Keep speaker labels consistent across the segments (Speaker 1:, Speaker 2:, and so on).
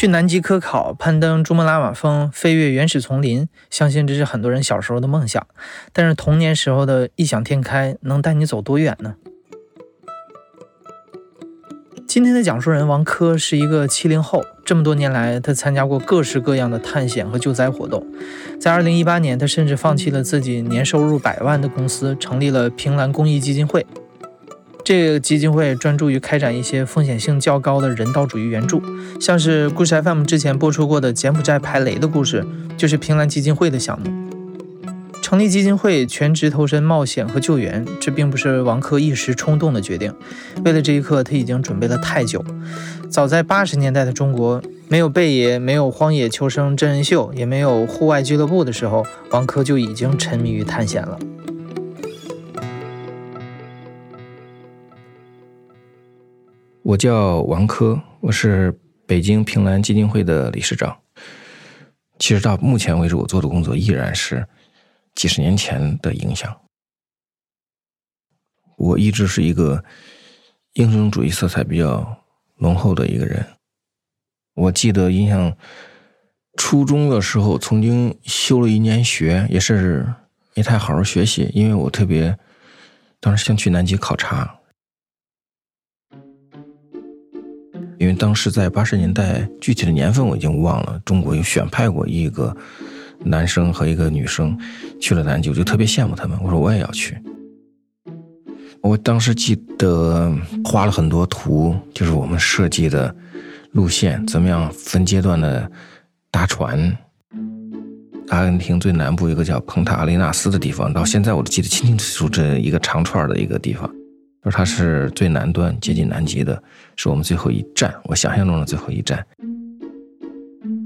Speaker 1: 去南极科考、攀登珠穆朗玛峰、飞越原始丛林，相信这是很多人小时候的梦想。但是童年时候的异想天开，能带你走多远呢？今天的讲述人王珂是一个七零后，这么多年来，他参加过各式各样的探险和救灾活动。在二零一八年，他甚至放弃了自己年收入百万的公司，成立了平兰公益基金会。这个基金会专注于开展一些风险性较高的人道主义援助，像是故事 FM 之前播出过的柬埔寨排雷的故事，就是平兰基金会的项目。成立基金会，全职投身冒险和救援，这并不是王珂一时冲动的决定。为了这一刻，他已经准备了太久。早在八十年代的中国，没有贝爷，没有荒野求生真人秀，也没有户外俱乐部的时候，王珂就已经沉迷于探险了。
Speaker 2: 我叫王珂，我是北京平兰基金会的理事长。其实到目前为止，我做的工作依然是。几十年前的影响，我一直是一个英雄主义色彩比较浓厚的一个人。我记得印象初中的时候，曾经休了一年学，也是没太好好学习，因为我特别当时想去南极考察，因为当时在八十年代，具体的年份我已经忘了，中国有选派过一个。男生和一个女生去了南极，我就特别羡慕他们。我说我也要去。我当时记得画了很多图，就是我们设计的路线，怎么样分阶段的搭船。阿根廷最南部一个叫蓬塔阿雷纳斯的地方，到现在我都记得清清楚楚，这一个长串的一个地方，说它是最南端接近南极的，是我们最后一站，我想象中的最后一站。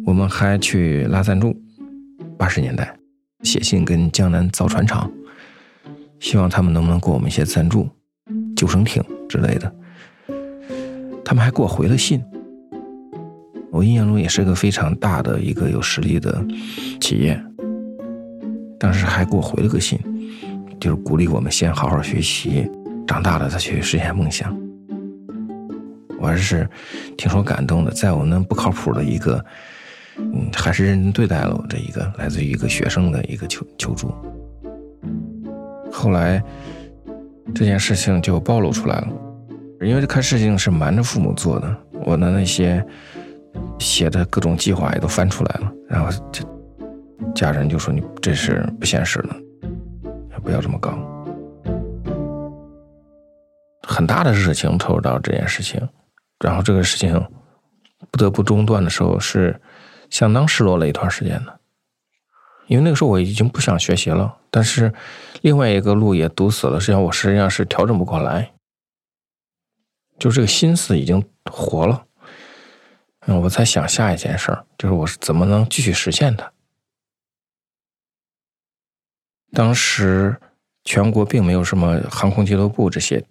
Speaker 2: 我们还去拉赞助。八十年代，写信跟江南造船厂，希望他们能不能给我们一些赞助，救生艇之类的。他们还给我回了信。我印象中也是个非常大的一个有实力的企业，当时还给我回了个信，就是鼓励我们先好好学习，长大了再去实现梦想。我还是挺受感动的，在我那不靠谱的一个。嗯，还是认真对待了我这一个来自于一个学生的一个求求助。后来这件事情就暴露出来了，因为这看事情是瞒着父母做的，我的那些写的各种计划也都翻出来了，然后这家人就说你这是不现实的，不要这么搞。很大的热情投入到这件事情，然后这个事情不得不中断的时候是。相当失落了一段时间的，因为那个时候我已经不想学习了，但是另外一个路也堵死了，实际上我实际上是调整不过来，就这个心思已经活了，嗯，我在想下一件事儿，就是我是怎么能继续实现它。当时全国并没有什么航空俱乐部这些，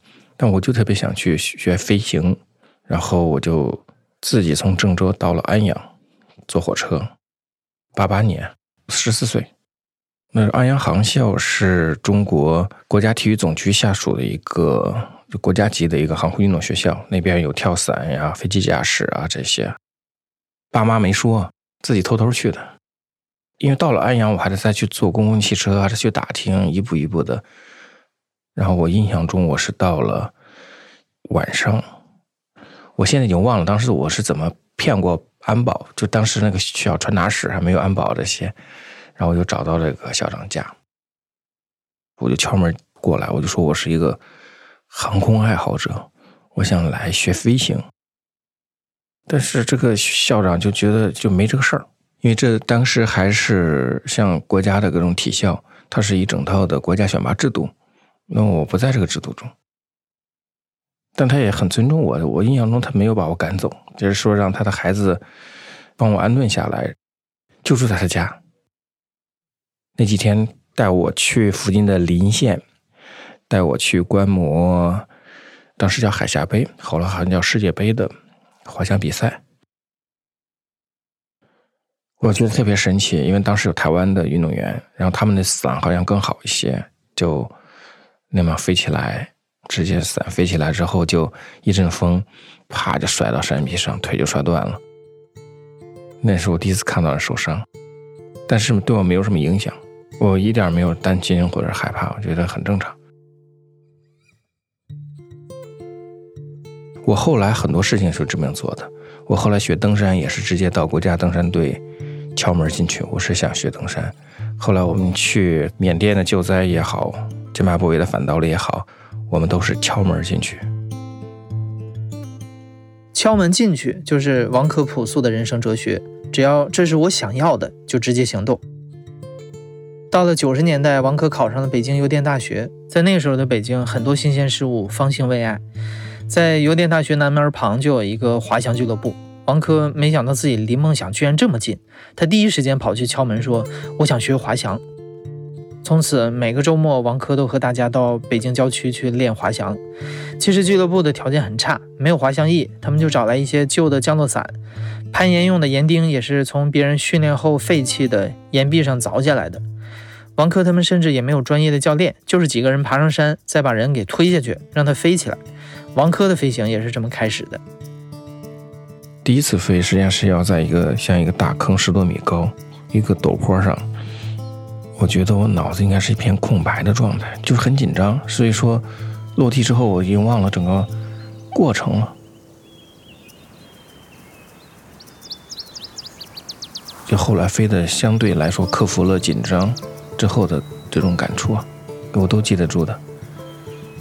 Speaker 2: 但我就特别想去学飞行，然后我就自己从郑州到了安阳。坐火车，八八年，十四岁。那安阳航校是中国国家体育总局下属的一个国家级的一个航空运动学校，那边有跳伞呀、飞机驾驶啊这些。爸妈没说，自己偷偷去的。因为到了安阳，我还得再去坐公共汽车，还是去打听，一步一步的。然后我印象中，我是到了晚上，我现在已经忘了当时我是怎么骗过。安保就当时那个学校传达室还没有安保这些，然后我就找到这个校长家，我就敲门过来，我就说我是一个航空爱好者，我想来学飞行。但是这个校长就觉得就没这个事儿，因为这当时还是像国家的各种体校，它是一整套的国家选拔制度，那我不在这个制度中。但他也很尊重我，我印象中他没有把我赶走，就是说让他的孩子帮我安顿下来，就住在他家。那几天带我去附近的临县，带我去观摩，当时叫海峡杯，后来好像叫世界杯的滑翔比赛。我觉得特别神奇，因为当时有台湾的运动员，然后他们的伞好像更好一些，就那么飞起来，直接伞飞起来之后，就一阵风，啪就摔到山壁上，腿就摔断了。那是我第一次看到受伤，但是对我没有什么影响，我一点没有担心或者害怕，我觉得很正常。我后来很多事情是这么做的，我后来学登山也是直接到国家登山队。敲门进去，我是想学登山。后来我们去缅甸的救灾也好，津巴布韦的反盗猎也好，我们都是敲门进去。
Speaker 1: 敲门进去就是王珂朴素的人生哲学，只要这是我想要的，就直接行动。到了九十年代，王珂考上了北京邮电大学。在那时候的北京，很多新鲜事物，方兴未艾。在邮电大学南门旁就有一个滑翔俱乐部。王珂没想到自己离梦想居然这么近，他第一时间跑去敲门说：“我想学滑翔。”从此每个周末，王珂都和大家到北京郊区去练滑翔。其实俱乐部的条件很差，没有滑翔翼，他们就找来一些旧的降落伞，攀岩用的岩钉也是从别人训练后废弃的岩壁上凿下来的。王珂他们甚至也没有专业的教练，就是几个人爬上山，再把人给推下去，让他飞起来。王珂的飞行也是这么开始的。
Speaker 2: 第一次飞实际上是要在一个像一个大坑十多米高一个陡坡上，我觉得我脑子应该是一片空白的状态，就是很紧张。所以说落地之后我已经忘了整个过程了，就后来飞的相对来说克服了紧张之后的这种感触啊，我都记得住的，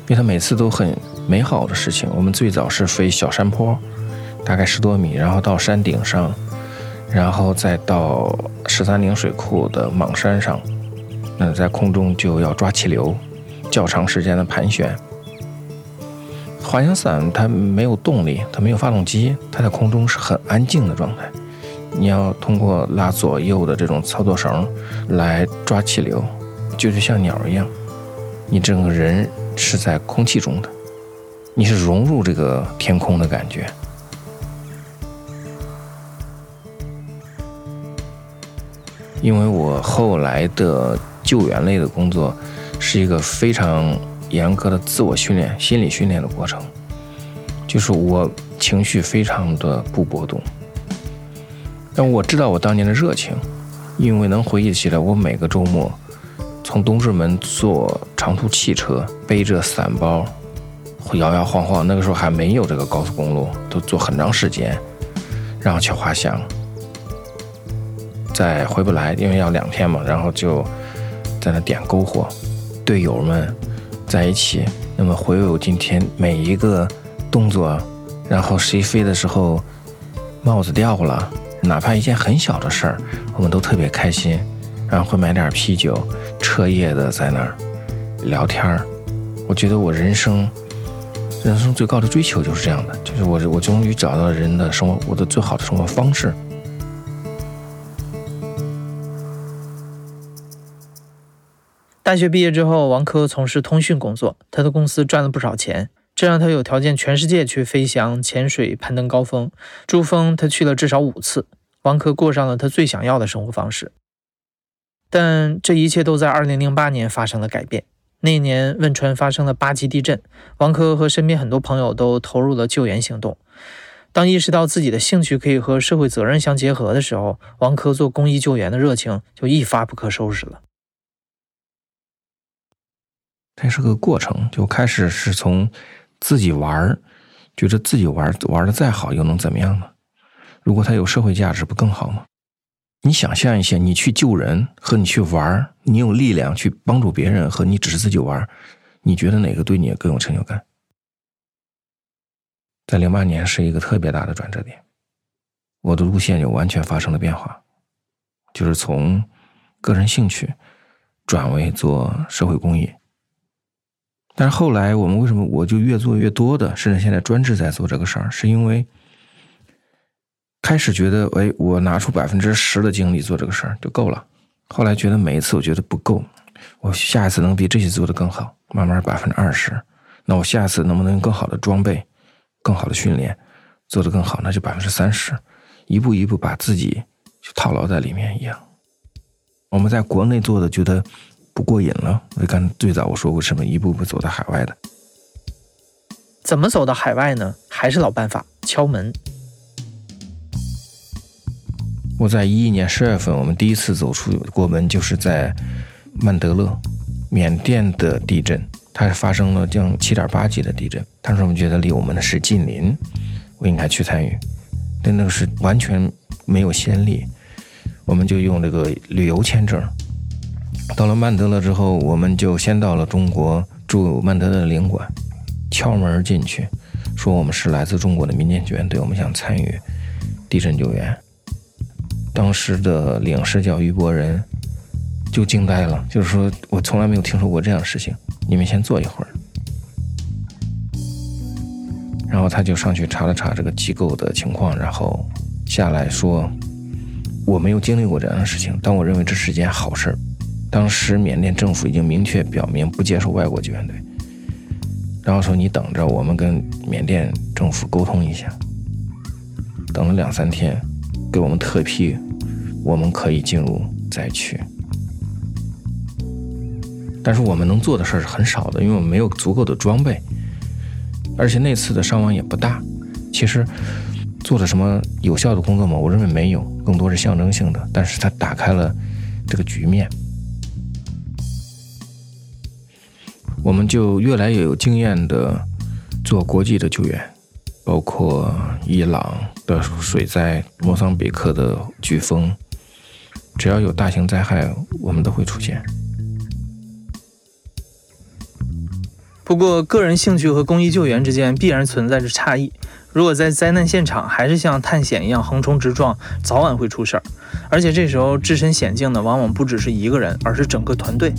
Speaker 2: 因为它每次都很美好的事情。我们最早是飞小山坡。大概十多米，然后到山顶上，然后再到十三陵水库的莽山上，那在空中就要抓气流，较长时间的盘旋。滑翔伞它没有动力，它没有发动机，它在空中是很安静的状态。你要通过拉左右的这种操作绳来抓气流，就是像鸟一样，你整个人是在空气中的，你是融入这个天空的感觉。因为我后来的救援类的工作，是一个非常严格的自我训练、心理训练的过程，就是我情绪非常的不波动，但我知道我当年的热情，因为能回忆起来，我每个周末从东直门坐长途汽车，背着伞包，摇摇晃晃，那个时候还没有这个高速公路，都坐很长时间，然后去滑翔。再回不来，因为要两天嘛，然后就在那点篝火，队友们在一起，那么回味我今天每一个动作，然后谁飞的时候帽子掉了，哪怕一件很小的事儿，我们都特别开心，然后会买点啤酒，彻夜的在那儿聊天儿。我觉得我人生人生最高的追求就是这样的，就是我我终于找到了人的生活，我的最好的生活方式。
Speaker 1: 大学毕业之后，王珂从事通讯工作，他的公司赚了不少钱，这让他有条件全世界去飞翔、潜水、攀登高峰。珠峰他去了至少五次，王珂过上了他最想要的生活方式。但这一切都在2008年发生了改变。那年汶川发生了八级地震，王珂和身边很多朋友都投入了救援行动。当意识到自己的兴趣可以和社会责任相结合的时候，王珂做公益救援的热情就一发不可收拾了。
Speaker 2: 这是个过程，就开始是从自己玩儿，觉得自己玩玩的再好又能怎么样呢？如果它有社会价值，不更好吗？你想象一下，你去救人和你去玩儿，你有力量去帮助别人和你只是自己玩儿，你觉得哪个对你更有成就感？在零八年是一个特别大的转折点，我的路线就完全发生了变化，就是从个人兴趣转为做社会公益。但是后来，我们为什么我就越做越多的，甚至现在专职在做这个事儿，是因为开始觉得，哎，我拿出百分之十的精力做这个事儿就够了。后来觉得每一次我觉得不够，我下一次能比这些做得更好，慢慢百分之二十。那我下一次能不能用更好的装备、更好的训练，做得更好？那就百分之三十，一步一步把自己就套牢在里面一样。我们在国内做的觉得不过瘾了，我刚最早我说过什么，一步步走到海外的。
Speaker 1: 怎么走到海外呢？还是老办法，敲门。
Speaker 2: 我在一一年十月份，我们第一次走出国门，就是在曼德勒，缅甸的地震。它发生了将七点八级的地震，当时我们觉得离我们的是近邻，我应该去参与，但那个是完全没有先例，我们就用这个旅游签证，到了曼德勒之后，我们就先到了中国驻曼德勒的领馆，敲门进去，说我们是来自中国的民间救援队，我们想参与地震救援。当时的领事叫于伯仁，就惊呆了，就是说我从来没有听说过这样的事情。你们先坐一会儿，然后他就上去查了查这个机构的情况，然后下来说：“我没有经历过这样的事情，但我认为这是件好事儿。当时缅甸政府已经明确表明不接受外国救援队，然后说你等着，我们跟缅甸政府沟通一下。等了两三天，给我们特批，我们可以进入灾区。”但是我们能做的事儿是很少的，因为我们没有足够的装备，而且那次的伤亡也不大。其实做了什么有效的工作吗？我认为没有，更多是象征性的。但是它打开了这个局面，我们就越来越有经验的做国际的救援，包括伊朗的水灾、莫桑比克的飓风，只要有大型灾害，我们都会出现。
Speaker 1: 不过，个人兴趣和公益救援之间必然存在着差异。如果在灾难现场还是像探险一样横冲直撞，早晚会出事儿。而且这时候置身险境的往往不只是一个人，而是整个团队。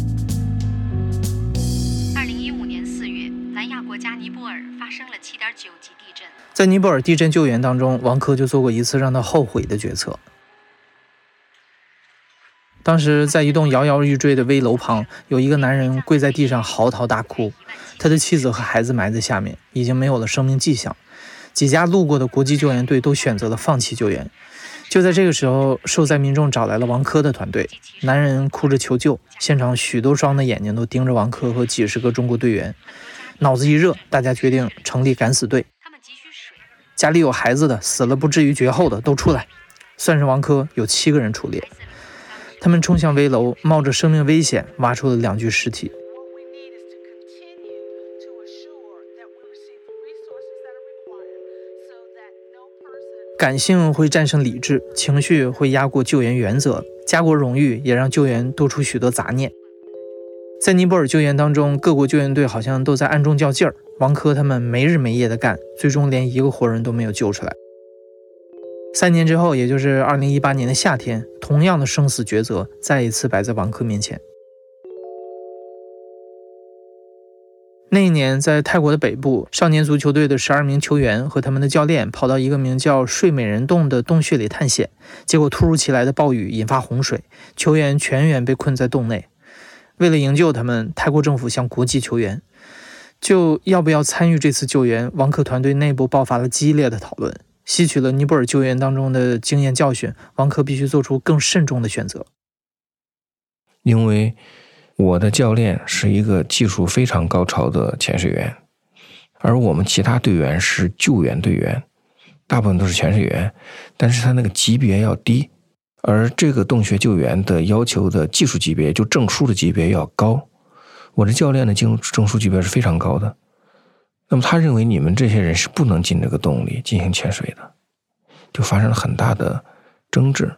Speaker 1: 在尼泊尔地震救援当中，王珂就做过一次让他后悔的决策。当时在一栋摇摇欲坠的危楼旁，有一个男人跪在地上嚎啕大哭，他的妻子和孩子埋在下面，已经没有了生命迹象。几家路过的国际救援队都选择了放弃救援。就在这个时候，受灾民众找来了王珂的团队，男人哭着求救，现场许多双的眼睛都盯着王珂和几十个中国队员。脑子一热，大家决定成立敢死队。家里有孩子的，死了不至于绝后的都出来。算是王珂，有七个人出列。他们冲向危楼，冒着生命危险挖出了两具尸体。感性会战胜理智，情绪会压过救援原则，家国荣誉也让救援多出许多杂念。在尼泊尔救援当中，各国救援队好像都在暗中较劲儿。王珂他们没日没夜的干，最终连一个活人都没有救出来。三年之后，也就是二零一八年的夏天，同样的生死抉择再一次摆在王珂面前。那一年，在泰国的北部，少年足球队的十二名球员和他们的教练跑到一个名叫“睡美人洞”的洞穴里探险，结果突如其来的暴雨引发洪水，球员全员被困在洞内。为了营救他们，泰国政府向国际求援，就要不要参与这次救援？王克团队内部爆发了激烈的讨论。吸取了尼泊尔救援当中的经验教训，王克必须做出更慎重的选择。
Speaker 2: 因为我的教练是一个技术非常高超的潜水员，而我们其他队员是救援队员，大部分都是潜水员，但是他那个级别要低，而这个洞穴救援的要求的技术级别，就证书的级别要高。我的教练的证证书级别是非常高的。那么他认为你们这些人是不能进这个洞里进行潜水的，就发生了很大的争执。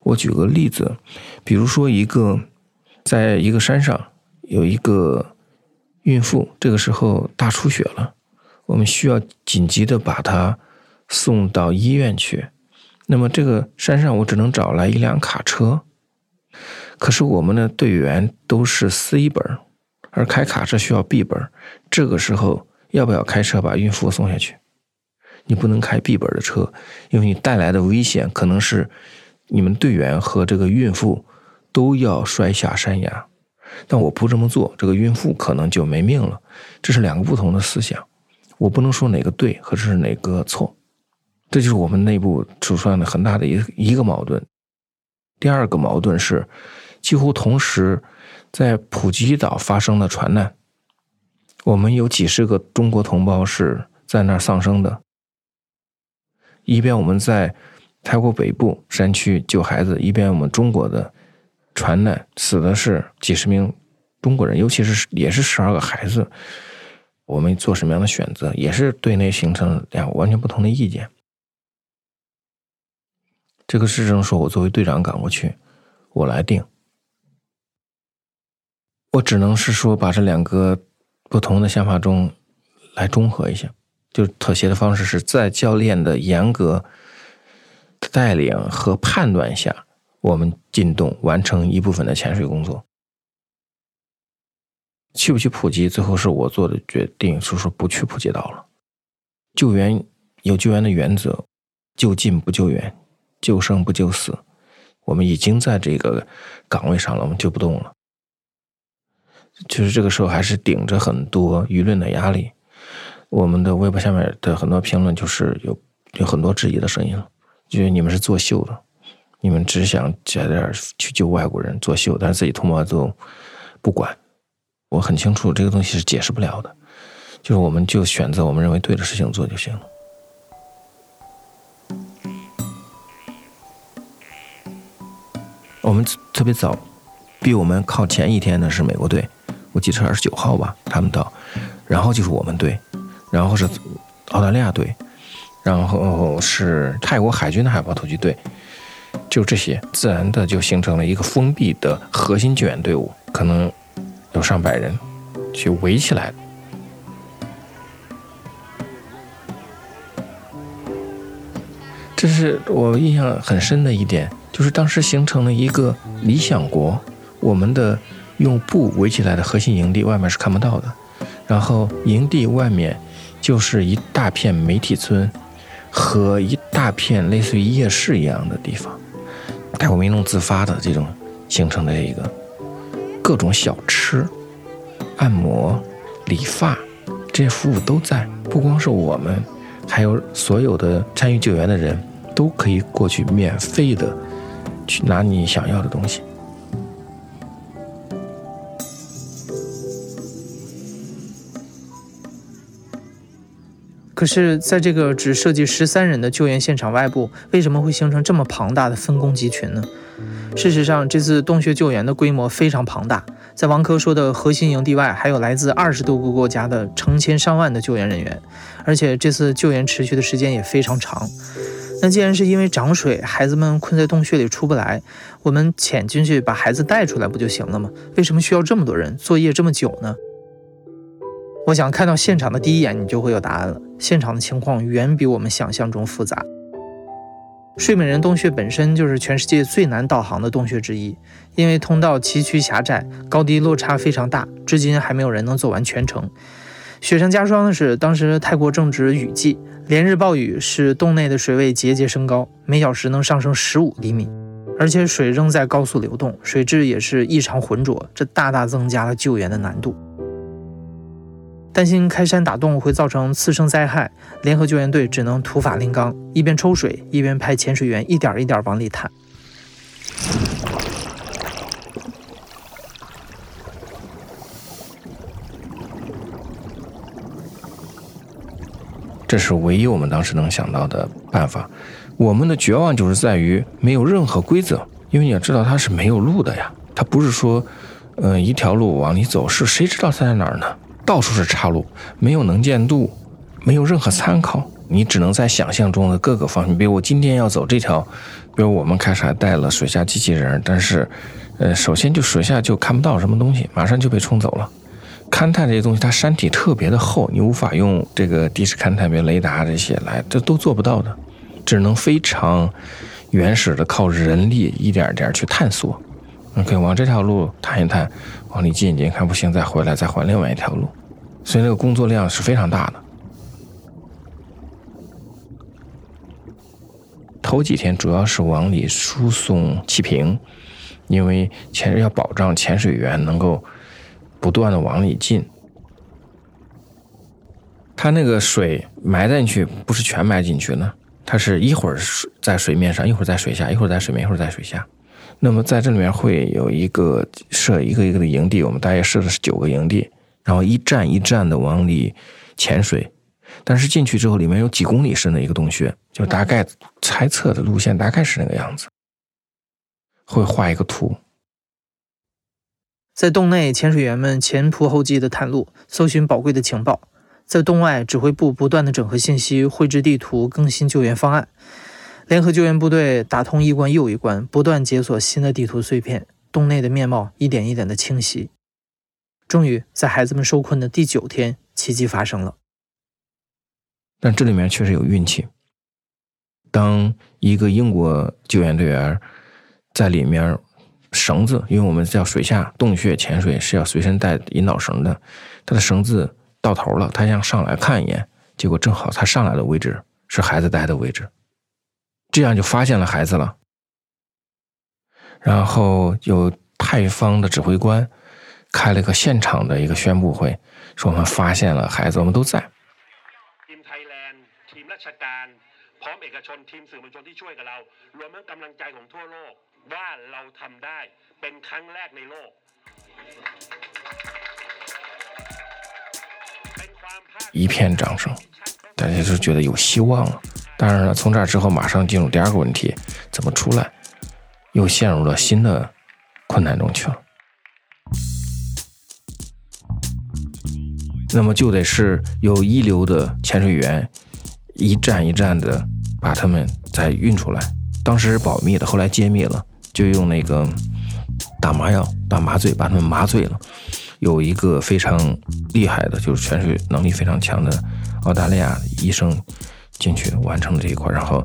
Speaker 2: 我举个例子，比如说一个在一个山上有一个孕妇，这个时候大出血了，我们需要紧急的把她送到医院去。那么这个山上我只能找来一辆卡车，可是我们的队员都是 C 本。而开卡车需要 B 本，这个时候要不要开车把孕妇送下去？你不能开 B 本的车，因为你带来的危险可能是你们队员和这个孕妇都要摔下山崖。但我不这么做，这个孕妇可能就没命了。这是两个不同的思想，我不能说哪个对和是哪个错。这就是我们内部出现的很大的一一个矛盾。第二个矛盾是，几乎同时在普吉岛发生了船难，我们有几十个中国同胞是在那儿丧生的。一边我们在泰国北部山区救孩子，一边我们中国的船难死的是几十名中国人，尤其是也是十二个孩子。我们做什么样的选择，也是对内形成两个完全不同的意见。这个市政说，我作为队长赶过去，我来定。我只能是说，把这两个不同的想法中来中和一下。就妥协的方式是在教练的严格带领和判断下，我们进洞完成一部分的潜水工作。去不去普吉，最后是我做的决定，是说不去普吉岛了。救援有救援的原则，就近不救援，救生不救死。我们已经在这个岗位上了，我们就不动了。其实这个时候还是顶着很多舆论的压力。我们的微博下面的很多评论就是有有很多质疑的声音了，觉得你们是作秀的，你们只想在这儿去救外国人作秀，但是自己同胞都不管。我很清楚这个东西是解释不了的，就是我们就选择我们认为对的事情做就行了。我们特别早，比我们靠前一天的是美国队，我记得是二十九号吧，他们到，然后就是我们队。然后是澳大利亚队，然后是泰国海军的海豹突击队，就这些，自然的就形成了一个封闭的核心救援队伍，可能有上百人去围起来。这是我印象很深的一点，就是当时形成了一个理想国，我们的用布围起来的核心营地，外面是看不到的，然后营地外面。就是一大片媒体村和一大片类似于夜市一样的地方，泰国民众自发的这种形成的一个各种小吃、按摩、理发这些服务都在，不光是我们，还有所有的参与救援的人都可以过去免费的去拿你想要的东西。
Speaker 1: 可是，在这个只涉及十三人的救援现场外部，为什么会形成这么庞大的分工集群呢？事实上，这次洞穴救援的规模非常庞大，在王科说的核心营地外，还有来自二十多个国家的成千上万的救援人员，而且这次救援持续的时间也非常长。那既然是因为涨水，孩子们困在洞穴里出不来，我们潜进去把孩子带出来不就行了吗？为什么需要这么多人作业这么久呢？我想看到现场的第一眼，你就会有答案了。现场的情况远比我们想象中复杂。睡美人洞穴本身就是全世界最难导航的洞穴之一，因为通道崎岖狭窄，高低落差非常大，至今还没有人能走完全程。雪上加霜的是，当时泰国正值雨季，连日暴雨使洞内的水位节节升高，每小时能上升十五厘米，而且水仍在高速流动，水质也是异常浑浊，这大大增加了救援的难度。担心开山打洞会造成次生灾害，联合救援队只能土法炼钢，一边抽水，一边派潜水员一点一点往里探。
Speaker 2: 这是唯一我们当时能想到的办法。我们的绝望就是在于没有任何规则，因为你要知道它是没有路的呀，它不是说，呃，一条路往里走，是谁知道它在哪儿呢？到处是岔路，没有能见度，没有任何参考，你只能在想象中的各个方面。比如我今天要走这条，比如我们开始还带了水下机器人，但是，呃，首先就水下就看不到什么东西，马上就被冲走了。勘探这些东西，它山体特别的厚，你无法用这个地势勘探，比如雷达这些来，这都做不到的，只能非常原始的靠人力一点点去探索。OK，往这条路探一探，往里进一进，看不行再回来，再换另外一条路，所以那个工作量是非常大的。头几天主要是往里输送气瓶，因为潜要保障潜水员能够不断的往里进。它那个水埋进去不是全埋进去呢，它是一会儿在水面上，一会儿在水下，一会儿在水面，一会儿在水下。那么在这里面会有一个设一个一个的营地，我们大约设的是九个营地，然后一站一站的往里潜水。但是进去之后，里面有几公里深的一个洞穴，就大概猜测的路线大概是那个样子。会画一个图，
Speaker 1: 在洞内，潜水员们前仆后继的探路，搜寻宝贵的情报。在洞外，指挥部不断的整合信息，绘制地图，更新救援方案。联合救援部队打通一关又一关，不断解锁新的地图碎片。洞内的面貌一点一点的清晰。终于，在孩子们受困的第九天，奇迹发生了。
Speaker 2: 但这里面确实有运气。当一个英国救援队员在里面绳子，因为我们叫水下洞穴潜水是要随身带引导绳的，他的绳子。到头了，他想上来看一眼，结果正好他上来的位置是孩子待的位置，这样就发现了孩子了。然后有泰方的指挥官开了一个现场的一个宣布会，说我们发现了孩子，我们都在。一片掌声，大家就觉得有希望了。当然了，从这之后马上进入第二个问题：怎么出来？又陷入了新的困难中去了。那么就得是有一流的潜水员一站一站的把他们再运出来。当时是保密的，后来揭秘了，就用那个打麻药、打麻醉把他们麻醉了。有一个非常厉害的，就是潜水能力非常强的澳大利亚医生进去完成了这一块，然后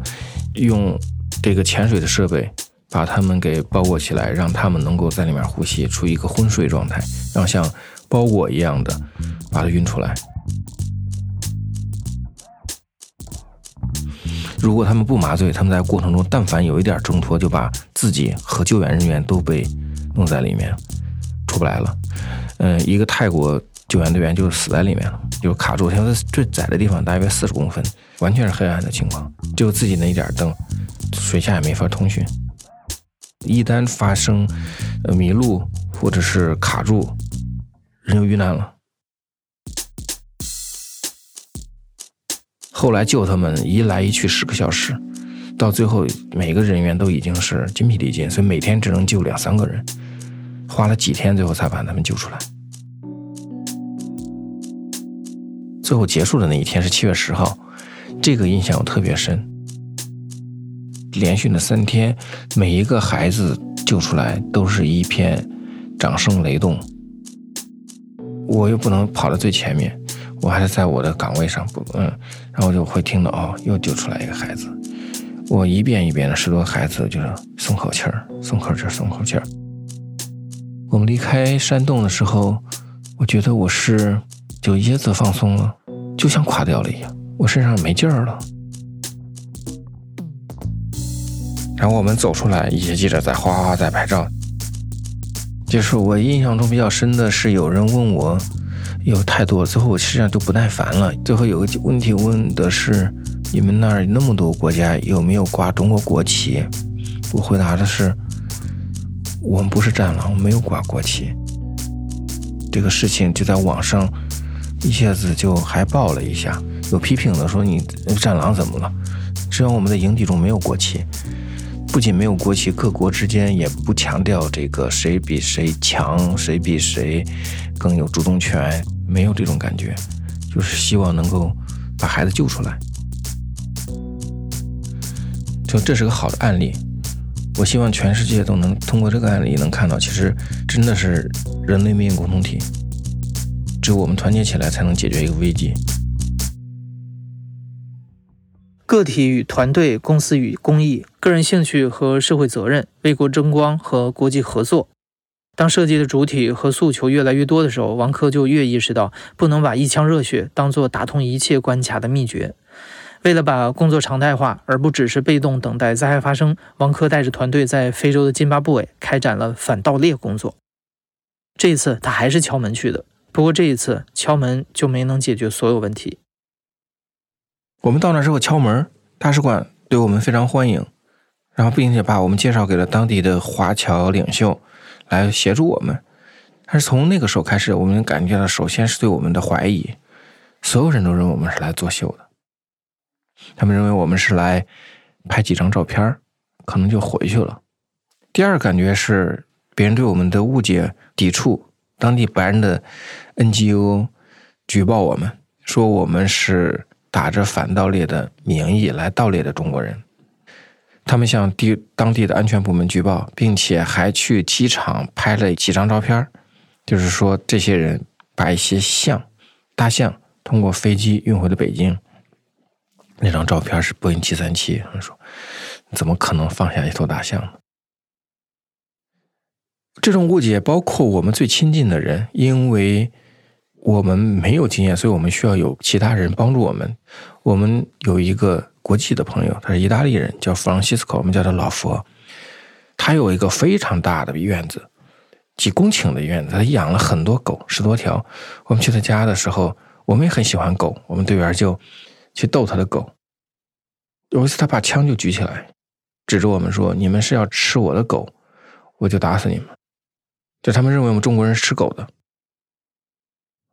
Speaker 2: 用这个潜水的设备把他们给包裹起来，让他们能够在里面呼吸，处于一个昏睡状态，然后像包裹一样的把它运出来。如果他们不麻醉，他们在过程中但凡有一点挣脱，就把自己和救援人员都被弄在里面，出不来了。嗯，一个泰国救援队员就死在里面了，就卡住。现在最窄的地方大约四十公分，完全是黑暗的情况，就自己那一点灯，水下也没法通讯。一旦发生呃迷路或者是卡住，人就遇难了。后来救他们一来一去十个小时，到最后每个人员都已经是筋疲力尽，所以每天只能救两三个人。花了几天，最后才把他们救出来。最后结束的那一天是七月十号，这个印象特别深。连续的三天，每一个孩子救出来都是一片掌声雷动。我又不能跑到最前面，我还是在我的岗位上不嗯，然后就会听到哦，又救出来一个孩子。我一遍一遍的十多孩子就是松口气儿，松口气儿，松口气儿。我们离开山洞的时候，我觉得我是就椰子放松了，就像垮掉了一样，我身上没劲儿了。然后我们走出来，一些记者在哗哗在拍照。就是我印象中比较深的是，有人问我有太多，最后我实际上就不耐烦了。最后有个问题问的是，你们那儿那么多国家，有没有挂中国国旗？我回答的是。我们不是战狼，没有挂国旗。这个事情就在网上一下子就还爆了一下，有批评的说你战狼怎么了？虽然我们的营地中没有国旗，不仅没有国旗，各国之间也不强调这个谁比谁强，谁比谁更有主动权，没有这种感觉，就是希望能够把孩子救出来。就这是个好的案例。我希望全世界都能通过这个案例能看到，其实真的是人类命运共同体，只有我们团结起来，才能解决一个危机。
Speaker 1: 个体与团队，公司与公益，个人兴趣和社会责任，为国争光和国际合作。当设计的主体和诉求越来越多的时候，王珂就越意识到，不能把一腔热血当做打通一切关卡的秘诀。为了把工作常态化，而不只是被动等待灾害发生，王珂带着团队在非洲的津巴布韦开展了反盗猎工作。这一次他还是敲门去的，不过这一次敲门就没能解决所有问题。
Speaker 2: 我们到那之后敲门，大使馆对我们非常欢迎，然后并且把我们介绍给了当地的华侨领袖来协助我们。但是从那个时候开始，我们感觉到首先是对我们的怀疑，所有人都认为我们是来作秀的。他们认为我们是来拍几张照片，可能就回去了。第二感觉是别人对我们的误解、抵触。当地白人的 NGO 举报我们，说我们是打着反盗猎的名义来盗猎的中国人。他们向地当地的安全部门举报，并且还去机场拍了几张照片，就是说这些人把一些象、大象通过飞机运回了北京。那张照片是波音七三七，他说：“怎么可能放下一头大象呢？”这种误解包括我们最亲近的人，因为我们没有经验，所以我们需要有其他人帮助我们。我们有一个国际的朋友，他是意大利人，叫弗朗西斯科，我们叫他老佛。他有一个非常大的院子，几公顷的院子，他养了很多狗，十多条。我们去他家的时候，我们也很喜欢狗，我们队员就。去逗他的狗。有一次，他把枪就举起来，指着我们说：“你们是要吃我的狗，我就打死你们。”就他们认为我们中国人是吃狗的。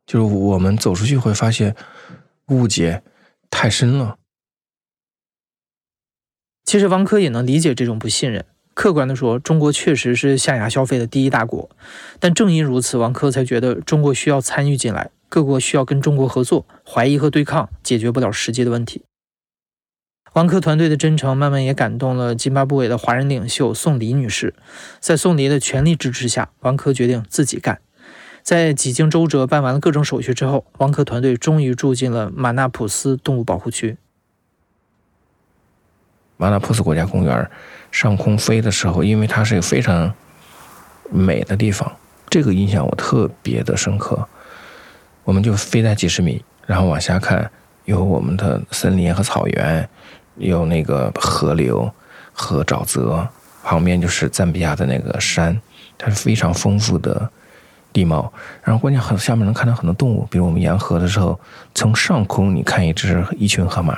Speaker 2: 就是我们走出去会发现误解太深了。
Speaker 1: 其实王珂也能理解这种不信任。客观的说，中国确实是象牙消费的第一大国，但正因如此，王珂才觉得中国需要参与进来。各国需要跟中国合作，怀疑和对抗解决不了实际的问题。王珂团队的真诚慢慢也感动了津巴布韦的华人领袖宋黎女士。在宋黎的全力支持下，王珂决定自己干。在几经周折办完了各种手续之后，王克团队终于住进了马纳普斯动物保护区。
Speaker 2: 马纳普斯国家公园上空飞的时候，因为它是一个非常美的地方，这个印象我特别的深刻。我们就飞在几十米，然后往下看，有我们的森林和草原，有那个河流和沼泽，旁边就是赞比亚的那个山，它是非常丰富的地貌。然后关键很下面能看到很多动物，比如我们沿河的时候，从上空你看一只一群河马，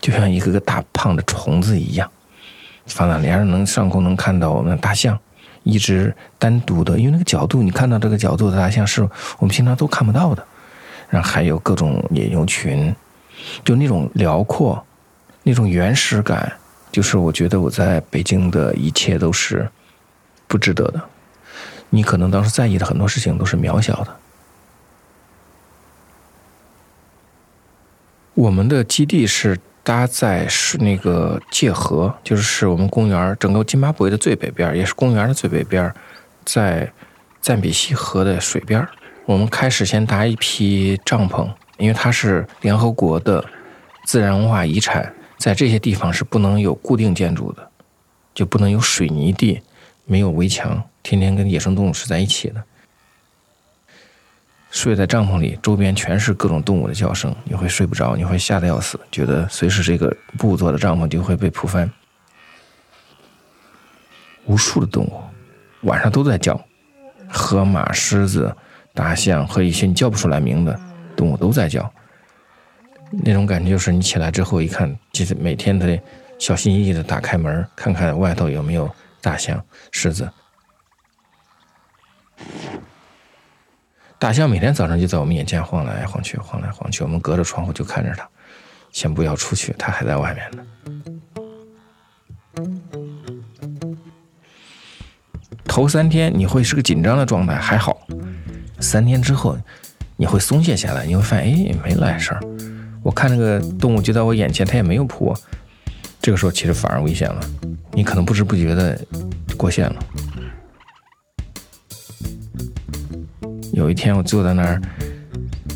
Speaker 2: 就像一个个大胖的虫子一样，放在连上能上空能看到我们的大象。一只单独的，因为那个角度，你看到这个角度的大象是我们平常都看不到的。然后还有各种野牛群，就那种辽阔、那种原始感，就是我觉得我在北京的一切都是不值得的。你可能当时在意的很多事情都是渺小的。我们的基地是。搭在是那个界河，就是我们公园整个津巴布韦的最北边，也是公园的最北边，在赞比西河的水边。我们开始先搭一批帐篷，因为它是联合国的自然文化遗产，在这些地方是不能有固定建筑的，就不能有水泥地，没有围墙，天天跟野生动物是在一起的。睡在帐篷里，周边全是各种动物的叫声，你会睡不着，你会吓得要死，觉得随时这个布做的帐篷就会被扑翻。无数的动物晚上都在叫，河马、狮子、大象和一些你叫不出来名的动物都在叫。那种感觉就是你起来之后一看，就是每天得小心翼翼的打开门，看看外头有没有大象、狮子。大象每天早上就在我们眼前晃来晃去，晃来晃去。我们隔着窗户就看着它，先不要出去，它还在外面呢。头三天你会是个紧张的状态，还好。三天之后，你会松懈下来，你会发现，哎，没来事儿。我看那个动物就在我眼前，它也没有扑我。这个时候其实反而危险了，你可能不知不觉的过线了。有一天，我坐在那儿，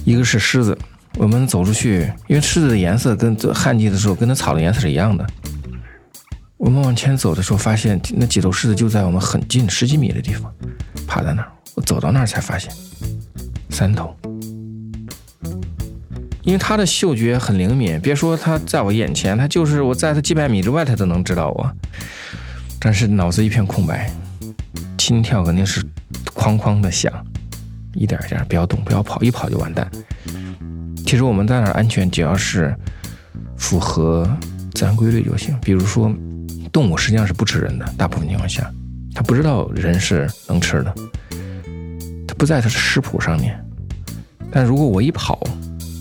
Speaker 2: 一个是狮子，我们走出去，因为狮子的颜色跟旱季的时候跟那草的颜色是一样的。我们往前走的时候，发现那几头狮子就在我们很近十几米的地方，趴在那儿。我走到那儿才发现，三头，因为它的嗅觉很灵敏，别说它在我眼前，它就是我在它几百米之外，它都能知道我。但是脑子一片空白，心跳肯定是哐哐的响，一点一点，不要动，不要跑，一跑就完蛋。其实我们在哪儿安全，只要是符合自然规律就行。比如说，动物实际上是不吃人的，大部分情况下，它不知道人是能吃的，它不在它的食谱上面。但如果我一跑，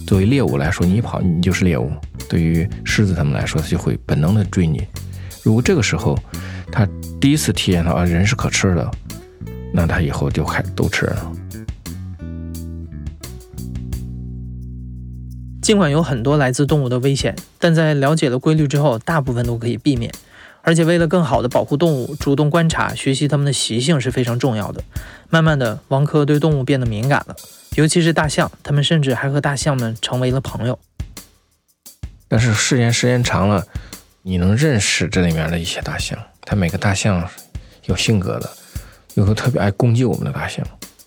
Speaker 2: 作为猎物来说，你一跑你就是猎物。对于狮子他们来说，它就会本能的追你。如果这个时候它第一次体验到啊人是可吃的，那它以后就还都吃了。
Speaker 1: 尽管有很多来自动物的危险，但在了解了规律之后，大部分都可以避免。而且为了更好的保护动物，主动观察、学习它们的习性是非常重要的。慢慢的，王珂对动物变得敏感了。尤其是大象，他们甚至还和大象们成为了朋友。
Speaker 2: 但是时间时间长了，你能认识这里面的一些大象。它每个大象有性格的，有个特别爱攻击我们的大象。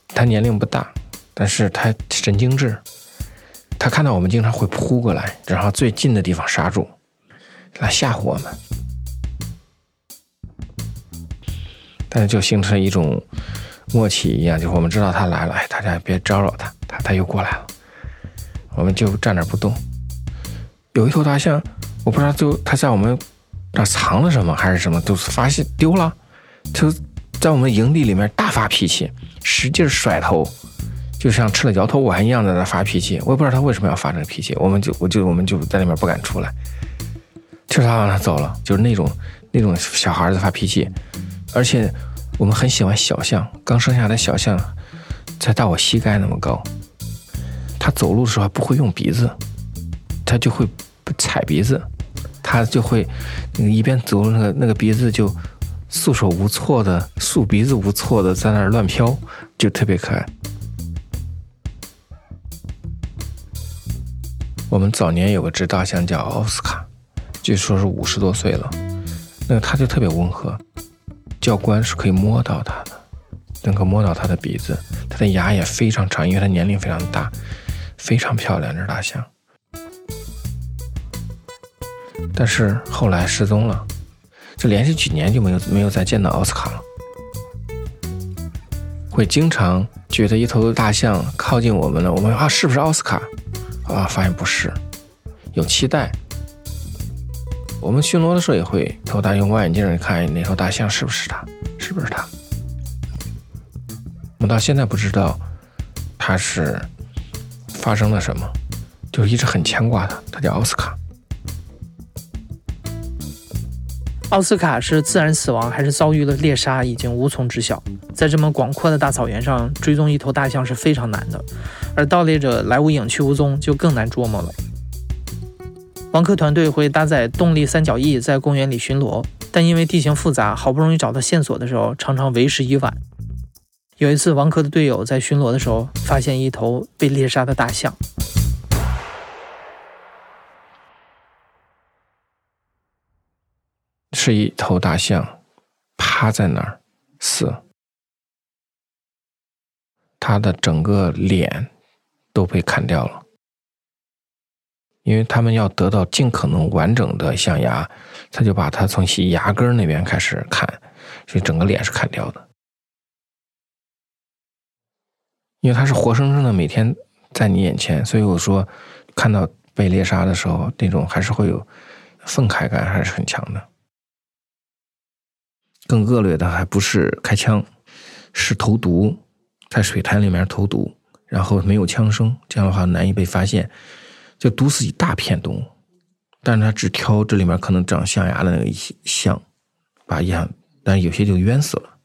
Speaker 2: 它年龄不大，但是它神经质。它看到我们经常会扑过来，然后最近的地方刹住，来吓唬我们。但是就形成一种。默契一样，就是我们知道他来了，哎，大家别招惹他，他他又过来了，我们就站那不动。有一头大象，我不知道就他在我们那藏了什么还是什么，都是发现丢了，就在我们营地里面大发脾气，使劲甩头，就像吃了摇头丸一样在那发脾气。我也不知道他为什么要发这个脾气，我们就我就我们就在那边不敢出来，就是他往那走了，就是那种那种小孩子发脾气，而且。我们很喜欢小象，刚生下来的小象才到我膝盖那么高。它走路的时候还不会用鼻子，它就会踩鼻子，它就会一边走那个那个鼻子就束手无措的束鼻子无措的在那儿乱飘，就特别可爱。我们早年有个直大象叫奥斯卡，据说是五十多岁了，那个它就特别温和。教官是可以摸到它的，能够摸到它的鼻子，它的牙也非常长，因为它年龄非常大，非常漂亮。这大象，但是后来失踪了，这连续几年就没有没有再见到奥斯卡了。会经常觉得一头大象靠近我们了，我们啊是不是奥斯卡？啊，发现不是，有期待。我们巡逻的时候也会头大用望远镜看那头大象是不是它，是不是它？我们到现在不知道它是发生了什么，就一直很牵挂它。它叫奥斯卡。
Speaker 1: 奥斯卡是自然死亡还是遭遇了猎杀，已经无从知晓。在这么广阔的大草原上，追踪一头大象是非常难的，而盗猎者来无影去无踪，就更难捉摸了。王珂团队会搭载动力三角翼在公园里巡逻，但因为地形复杂，好不容易找到线索的时候，常常为时已晚。有一次，王珂的队友在巡逻的时候，发现一头被猎杀的大象，
Speaker 2: 是一头大象趴在那儿死，它的整个脸都被砍掉了。因为他们要得到尽可能完整的象牙，他就把它从牙根那边开始砍，所以整个脸是砍掉的。因为它是活生生的每天在你眼前，所以我说看到被猎杀的时候，那种还是会有愤慨感，还是很强的。更恶劣的还不是开枪，是投毒，在水潭里面投毒，然后没有枪声，这样的话难以被发现。就毒死一大片动物，但是他只挑这里面可能长象牙的那个象，把象，但有些就冤死了，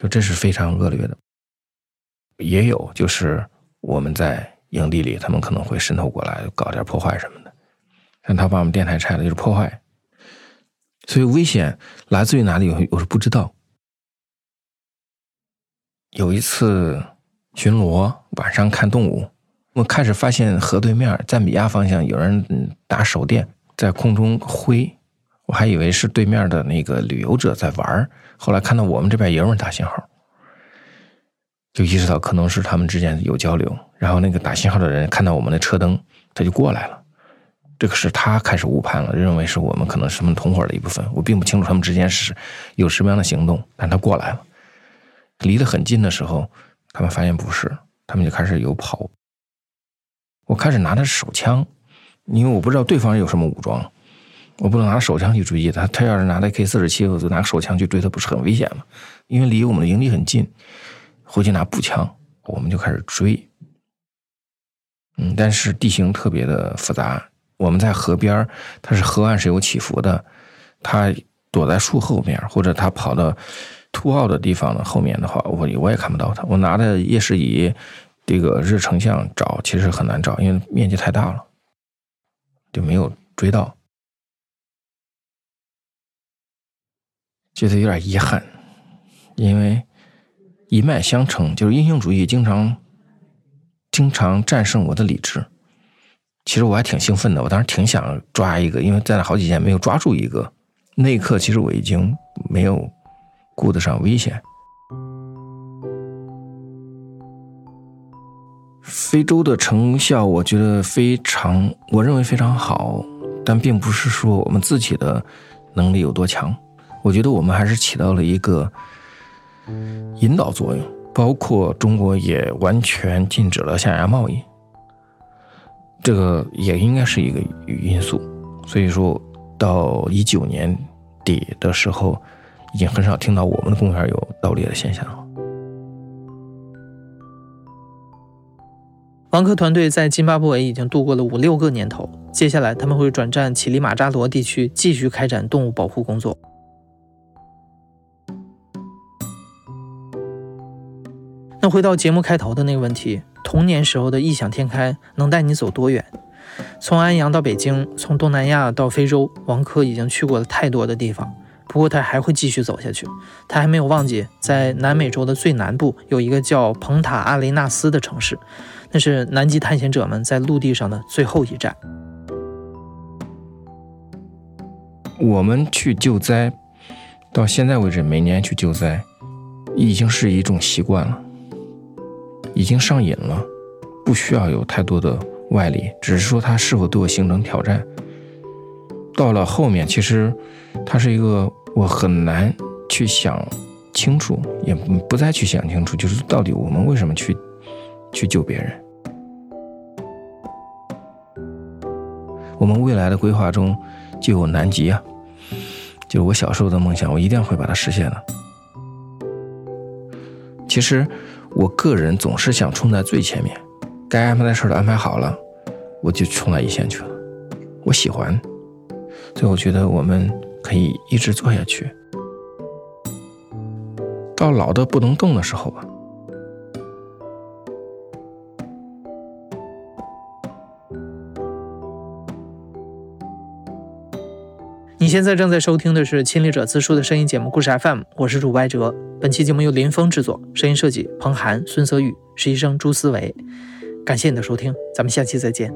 Speaker 2: 就这是非常恶劣的。也有就是我们在营地里，他们可能会渗透过来搞点破坏什么的，像他把我们电台拆了就是破坏，所以危险来自于哪里，我我是不知道。有一次巡逻，晚上看动物。我开始发现河对面赞比亚方向有人打手电在空中挥，我还以为是对面的那个旅游者在玩儿后来看到我们这边也有人打信号，就意识到可能是他们之间有交流。然然后那个打信号的人看到我们的车灯，他就过来了。这个是他开始误判了，认为是我们可能是他们同伙的一部分。我并不清楚他们之间是有什么样的行动，但他过来了，离得很近的时候，他们发现不是，他们就开始有跑。我开始拿的是手枪，因为我不知道对方有什么武装，我不能拿手枪去追击他。他要是拿的 K 四十七，我就拿手枪去追他，不是很危险吗？因为离我们的营地很近，回去拿步枪，我们就开始追。嗯，但是地形特别的复杂。我们在河边它是河岸是有起伏的，他躲在树后面，或者他跑到凸凹的地方的后面的话，我我也看不到他。我拿的夜视仪，这个日成像找，其实很难找，因为面积太大了，就没有追到，觉得有点遗憾，因为一脉相承，就是英雄主义经常经常战胜我的理智。其实我还挺兴奋的，我当时挺想抓一个，因为在那好几天没有抓住一个。那一刻，其实我已经没有顾得上危险。非洲的成效，我觉得非常，我认为非常好，但并不是说我们自己的能力有多强。我觉得我们还是起到了一个引导作用，包括中国也完全禁止了象牙贸易。这个也应该是一个因素，所以说到一九年底的时候，已经很少听到我们的公园有盗猎的现象了。
Speaker 1: 王珂团队在津巴布韦已经度过了五六个年头，接下来他们会转战乞力马扎罗地区，继续开展动物保护工作。那回到节目开头的那个问题。童年时候的异想天开能带你走多远？从安阳到北京，从东南亚到非洲，王珂已经去过了太多的地方。不过他还会继续走下去。他还没有忘记，在南美洲的最南部有一个叫蓬塔阿雷纳斯的城市，那是南极探险者们在陆地上的最后一站。
Speaker 2: 我们去救灾，到现在为止，每年去救灾，已经是一种习惯了。已经上瘾了，不需要有太多的外力，只是说它是否对我形成挑战。到了后面，其实它是一个我很难去想清楚，也不再去想清楚，就是到底我们为什么去去救别人。我们未来的规划中就有南极啊，就是我小时候的梦想，我一定会把它实现的。其实。我个人总是想冲在最前面，该安排的事都安排好了，我就冲在一线去了。我喜欢，所以我觉得我们可以一直做下去，到老的不能动的时候吧。
Speaker 1: 现在正在收听的是《亲历者自述》的声音节目《故事 FM》，我是主播哲。本期节目由林峰制作，声音设计彭涵、孙泽宇，实习生朱思维。感谢你的收听，咱们下期再见。